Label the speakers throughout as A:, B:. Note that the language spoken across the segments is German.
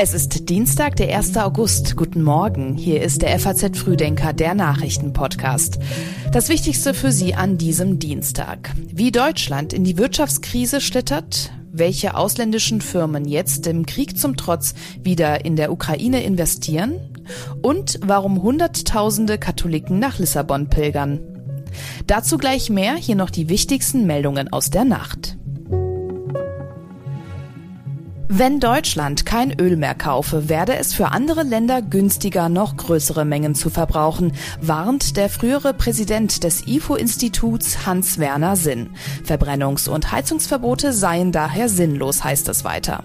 A: Es ist Dienstag, der 1. August. Guten Morgen. Hier ist der FAZ Frühdenker, der Nachrichtenpodcast. Das Wichtigste für Sie an diesem Dienstag. Wie Deutschland in die Wirtschaftskrise schlittert, welche ausländischen Firmen jetzt dem Krieg zum Trotz wieder in der Ukraine investieren und warum Hunderttausende Katholiken nach Lissabon pilgern. Dazu gleich mehr, hier noch die wichtigsten Meldungen aus der Nacht. Wenn Deutschland kein Öl mehr kaufe, werde es für andere Länder günstiger, noch größere Mengen zu verbrauchen, warnt der frühere Präsident des IFO-Instituts Hans-Werner Sinn. Verbrennungs- und Heizungsverbote seien daher sinnlos, heißt es weiter.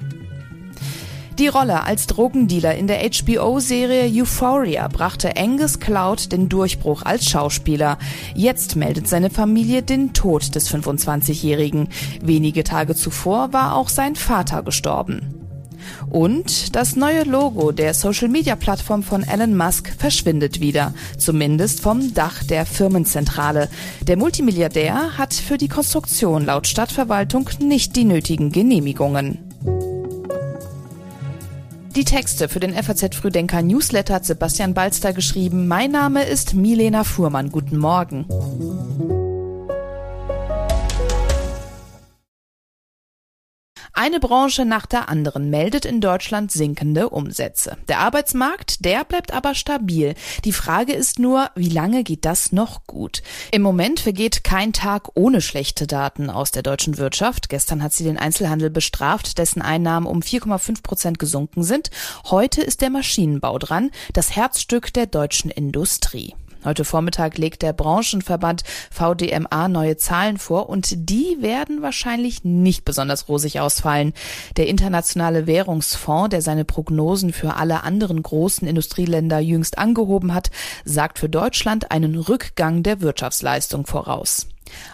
A: Die Rolle als Drogendealer in der HBO-Serie Euphoria brachte Angus Cloud den Durchbruch als Schauspieler. Jetzt meldet seine Familie den Tod des 25-Jährigen. Wenige Tage zuvor war auch sein Vater gestorben. Und das neue Logo der Social-Media-Plattform von Elon Musk verschwindet wieder, zumindest vom Dach der Firmenzentrale. Der Multimilliardär hat für die Konstruktion laut Stadtverwaltung nicht die nötigen Genehmigungen. Die Texte für den FAZ Frühdenker Newsletter hat Sebastian Balster geschrieben. Mein Name ist Milena Fuhrmann. Guten Morgen. Eine Branche nach der anderen meldet in Deutschland sinkende Umsätze. Der Arbeitsmarkt, der bleibt aber stabil. Die Frage ist nur, wie lange geht das noch gut? Im Moment vergeht kein Tag ohne schlechte Daten aus der deutschen Wirtschaft. Gestern hat sie den Einzelhandel bestraft, dessen Einnahmen um 4,5 Prozent gesunken sind. Heute ist der Maschinenbau dran, das Herzstück der deutschen Industrie. Heute Vormittag legt der Branchenverband VDMA neue Zahlen vor und die werden wahrscheinlich nicht besonders rosig ausfallen. Der Internationale Währungsfonds, der seine Prognosen für alle anderen großen Industrieländer jüngst angehoben hat, sagt für Deutschland einen Rückgang der Wirtschaftsleistung voraus.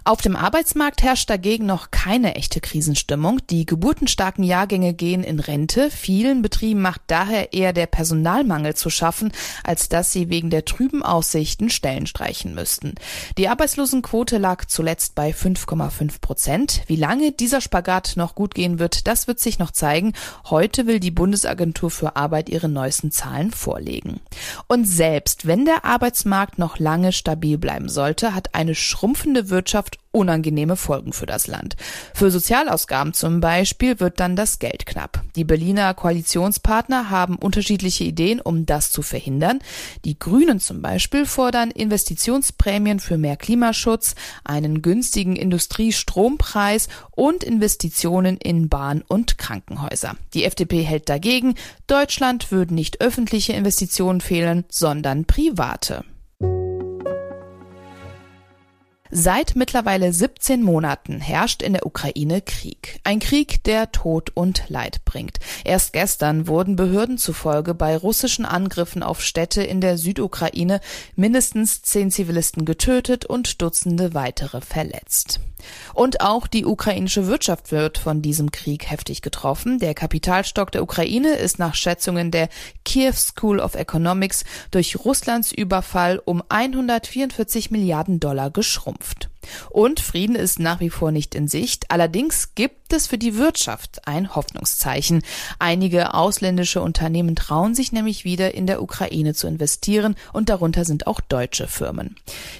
A: Auf dem Arbeitsmarkt herrscht dagegen noch keine echte Krisenstimmung. Die geburtenstarken Jahrgänge gehen in Rente. Vielen Betrieben macht daher eher der Personalmangel zu schaffen, als dass sie wegen der trüben Aussichten Stellen streichen müssten. Die Arbeitslosenquote lag zuletzt bei 5,5 Prozent. Wie lange dieser Spagat noch gut gehen wird, das wird sich noch zeigen. Heute will die Bundesagentur für Arbeit ihre neuesten Zahlen vorlegen. Und selbst wenn der Arbeitsmarkt noch lange stabil bleiben sollte, hat eine schrumpfende Wirtschaft Wirtschaft unangenehme Folgen für das Land. Für Sozialausgaben zum Beispiel wird dann das Geld knapp. Die Berliner Koalitionspartner haben unterschiedliche Ideen, um das zu verhindern. Die Grünen zum Beispiel fordern Investitionsprämien für mehr Klimaschutz, einen günstigen Industriestrompreis und Investitionen in Bahn- und Krankenhäuser. Die FDP hält dagegen, Deutschland würden nicht öffentliche Investitionen fehlen, sondern private. Seit mittlerweile 17 Monaten herrscht in der Ukraine Krieg. Ein Krieg, der Tod und Leid bringt. Erst gestern wurden Behörden zufolge bei russischen Angriffen auf Städte in der Südukraine mindestens zehn Zivilisten getötet und Dutzende weitere verletzt. Und auch die ukrainische Wirtschaft wird von diesem Krieg heftig getroffen. Der Kapitalstock der Ukraine ist nach Schätzungen der Kiew School of Economics durch Russlands Überfall um 144 Milliarden Dollar geschrumpft. Und Frieden ist nach wie vor nicht in Sicht. Allerdings gibt es für die Wirtschaft ein Hoffnungszeichen. Einige ausländische Unternehmen trauen sich nämlich wieder in der Ukraine zu investieren und darunter sind auch deutsche Firmen.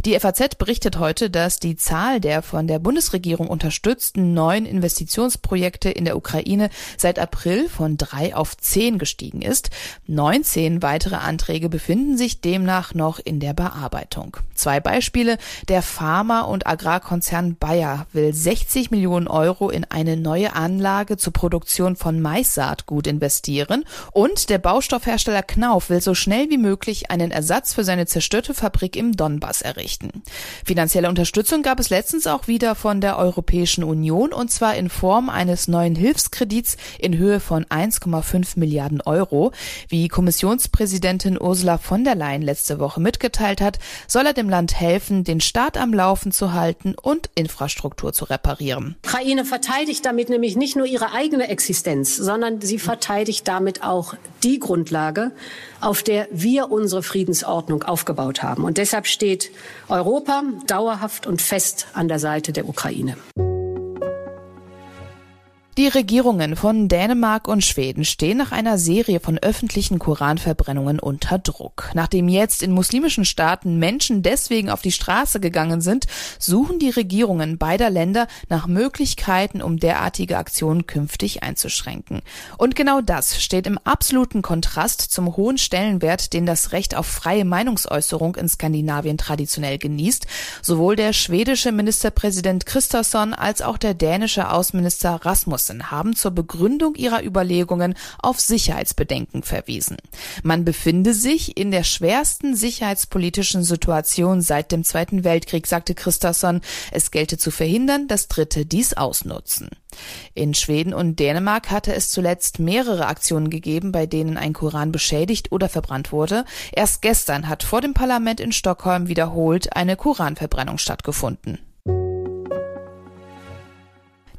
A: Die FAZ berichtet heute, dass die Zahl der von der Bundesregierung unterstützten neuen Investitionsprojekte in der Ukraine seit April von drei auf zehn gestiegen ist. 19 weitere Anträge befinden sich demnach noch in der Bearbeitung. Zwei Beispiele, der Pharma- und Agrarkonzern Bayer will 60 Millionen Euro in eine neue Anlage zur Produktion von Maissaatgut investieren und der Baustoffhersteller Knauf will so schnell wie möglich einen Ersatz für seine zerstörte Fabrik im Donbass errichten. Finanzielle Unterstützung gab es letztens auch wieder von der Europäischen Union und zwar in Form eines neuen Hilfskredits in Höhe von 1,5 Milliarden Euro. Wie Kommissionspräsidentin Ursula von der Leyen letzte Woche mitgeteilt hat, soll er dem Land helfen, den Staat am Laufen zu halten halten und Infrastruktur zu reparieren.
B: Ukraine verteidigt damit nämlich nicht nur ihre eigene Existenz, sondern sie verteidigt damit auch die Grundlage, auf der wir unsere Friedensordnung aufgebaut haben. Und deshalb steht Europa dauerhaft und fest an der Seite der Ukraine.
A: Die Regierungen von Dänemark und Schweden stehen nach einer Serie von öffentlichen Koranverbrennungen unter Druck. Nachdem jetzt in muslimischen Staaten Menschen deswegen auf die Straße gegangen sind, suchen die Regierungen beider Länder nach Möglichkeiten, um derartige Aktionen künftig einzuschränken. Und genau das steht im absoluten Kontrast zum hohen Stellenwert, den das Recht auf freie Meinungsäußerung in Skandinavien traditionell genießt. Sowohl der schwedische Ministerpräsident Christosson als auch der dänische Außenminister Rasmus Johnson haben zur Begründung ihrer Überlegungen auf Sicherheitsbedenken verwiesen. Man befinde sich in der schwersten sicherheitspolitischen Situation seit dem Zweiten Weltkrieg, sagte Christasson. Es gelte zu verhindern, dass Dritte dies ausnutzen. In Schweden und Dänemark hatte es zuletzt mehrere Aktionen gegeben, bei denen ein Koran beschädigt oder verbrannt wurde. Erst gestern hat vor dem Parlament in Stockholm wiederholt eine Koranverbrennung stattgefunden.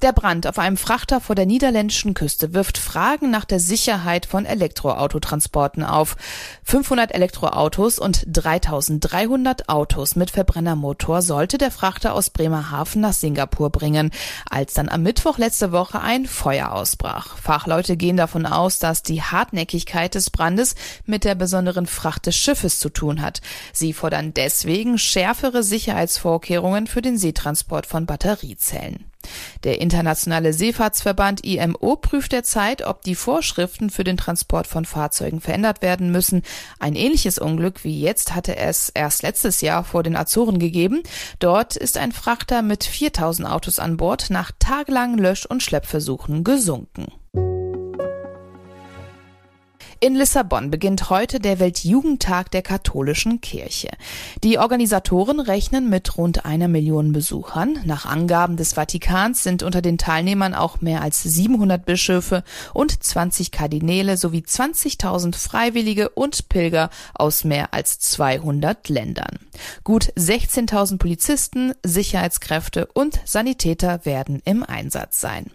A: Der Brand auf einem Frachter vor der niederländischen Küste wirft Fragen nach der Sicherheit von Elektroautotransporten auf. 500 Elektroautos und 3300 Autos mit Verbrennermotor sollte der Frachter aus Bremerhaven nach Singapur bringen, als dann am Mittwoch letzte Woche ein Feuer ausbrach. Fachleute gehen davon aus, dass die Hartnäckigkeit des Brandes mit der besonderen Fracht des Schiffes zu tun hat. Sie fordern deswegen schärfere Sicherheitsvorkehrungen für den Seetransport von Batteriezellen. Der Internationale Seefahrtsverband IMO prüft derzeit, ob die Vorschriften für den Transport von Fahrzeugen verändert werden müssen. Ein ähnliches Unglück wie jetzt hatte es erst letztes Jahr vor den Azoren gegeben. Dort ist ein Frachter mit 4000 Autos an Bord nach tagelangen Lösch- und Schleppversuchen gesunken. In Lissabon beginnt heute der Weltjugendtag der katholischen Kirche. Die Organisatoren rechnen mit rund einer Million Besuchern. Nach Angaben des Vatikans sind unter den Teilnehmern auch mehr als 700 Bischöfe und 20 Kardinäle sowie 20.000 Freiwillige und Pilger aus mehr als 200 Ländern. Gut 16.000 Polizisten, Sicherheitskräfte und Sanitäter werden im Einsatz sein.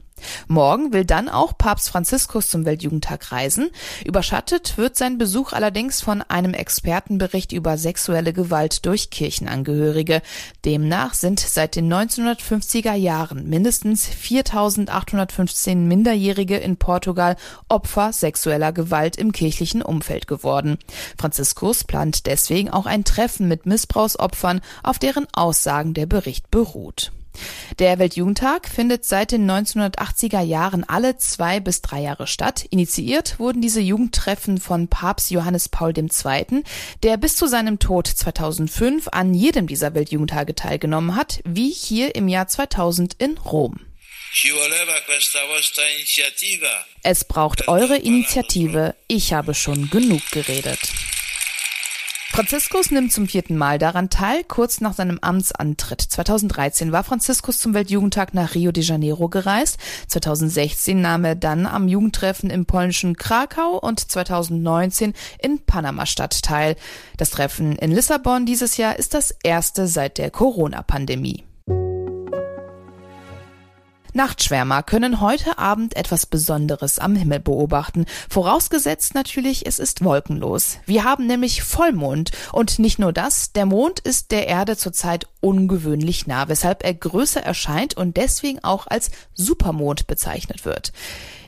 A: Morgen will dann auch Papst Franziskus zum Weltjugendtag reisen. Überschattet wird sein Besuch allerdings von einem Expertenbericht über sexuelle Gewalt durch Kirchenangehörige. Demnach sind seit den 1950er Jahren mindestens 4815 Minderjährige in Portugal Opfer sexueller Gewalt im kirchlichen Umfeld geworden. Franziskus plant deswegen auch ein Treffen mit Missbrauchsopfern, auf deren Aussagen der Bericht beruht. Der Weltjugendtag findet seit den 1980er Jahren alle zwei bis drei Jahre statt. Initiiert wurden diese Jugendtreffen von Papst Johannes Paul II., der bis zu seinem Tod 2005 an jedem dieser Weltjugendtage teilgenommen hat, wie hier im Jahr 2000 in Rom. Es braucht eure Initiative. Ich habe schon genug geredet. Franziskus nimmt zum vierten Mal daran teil. Kurz nach seinem Amtsantritt 2013 war Franziskus zum Weltjugendtag nach Rio de Janeiro gereist. 2016 nahm er dann am Jugendtreffen im polnischen Krakau und 2019 in Panama-Stadt teil. Das Treffen in Lissabon dieses Jahr ist das erste seit der Corona-Pandemie. Nachtschwärmer können heute Abend etwas Besonderes am Himmel beobachten, vorausgesetzt natürlich, es ist wolkenlos. Wir haben nämlich Vollmond und nicht nur das, der Mond ist der Erde zurzeit ungewöhnlich nah, weshalb er größer erscheint und deswegen auch als Supermond bezeichnet wird.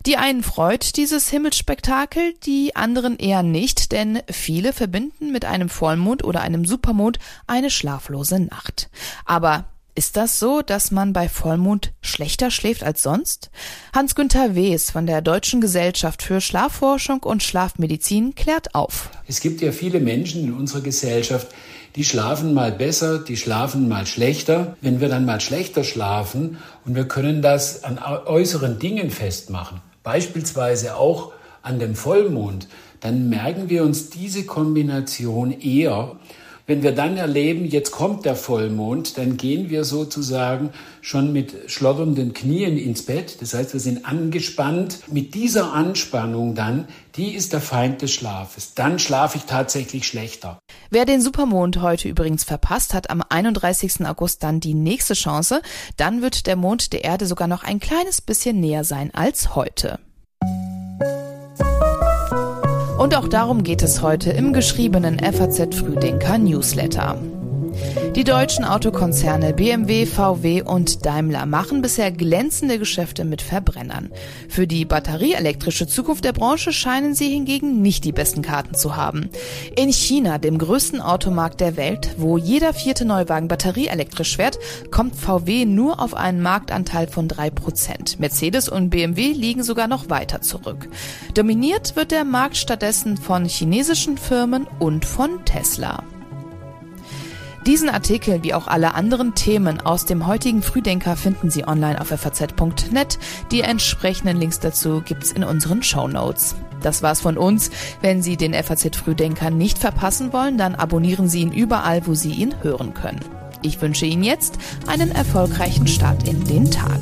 A: Die einen freut dieses Himmelsspektakel, die anderen eher nicht, denn viele verbinden mit einem Vollmond oder einem Supermond eine schlaflose Nacht. Aber ist das so, dass man bei Vollmond schlechter schläft als sonst? Hans-Günther Wes von der Deutschen Gesellschaft für Schlafforschung und Schlafmedizin klärt auf.
C: Es gibt ja viele Menschen in unserer Gesellschaft, die schlafen mal besser, die schlafen mal schlechter. Wenn wir dann mal schlechter schlafen und wir können das an äußeren Dingen festmachen, beispielsweise auch an dem Vollmond, dann merken wir uns diese Kombination eher wenn wir dann erleben, jetzt kommt der Vollmond, dann gehen wir sozusagen schon mit schlotternden Knien ins Bett. Das heißt, wir sind angespannt. Mit dieser Anspannung dann, die ist der Feind des Schlafes. Dann schlafe ich tatsächlich schlechter.
A: Wer den Supermond heute übrigens verpasst, hat am 31. August dann die nächste Chance. Dann wird der Mond der Erde sogar noch ein kleines bisschen näher sein als heute. Und auch darum geht es heute im geschriebenen FAZ Frühdenker Newsletter. Die deutschen Autokonzerne BMW, VW und Daimler machen bisher glänzende Geschäfte mit Verbrennern. Für die batterieelektrische Zukunft der Branche scheinen sie hingegen nicht die besten Karten zu haben. In China, dem größten Automarkt der Welt, wo jeder vierte Neuwagen batterieelektrisch fährt, kommt VW nur auf einen Marktanteil von drei Prozent. Mercedes und BMW liegen sogar noch weiter zurück. Dominiert wird der Markt stattdessen von chinesischen Firmen und von Tesla. Diesen Artikel wie auch alle anderen Themen aus dem heutigen Frühdenker finden Sie online auf faz.net. Die entsprechenden Links dazu gibt's in unseren Show Notes. Das war's von uns. Wenn Sie den FAZ Frühdenker nicht verpassen wollen, dann abonnieren Sie ihn überall, wo Sie ihn hören können. Ich wünsche Ihnen jetzt einen erfolgreichen Start in den Tag.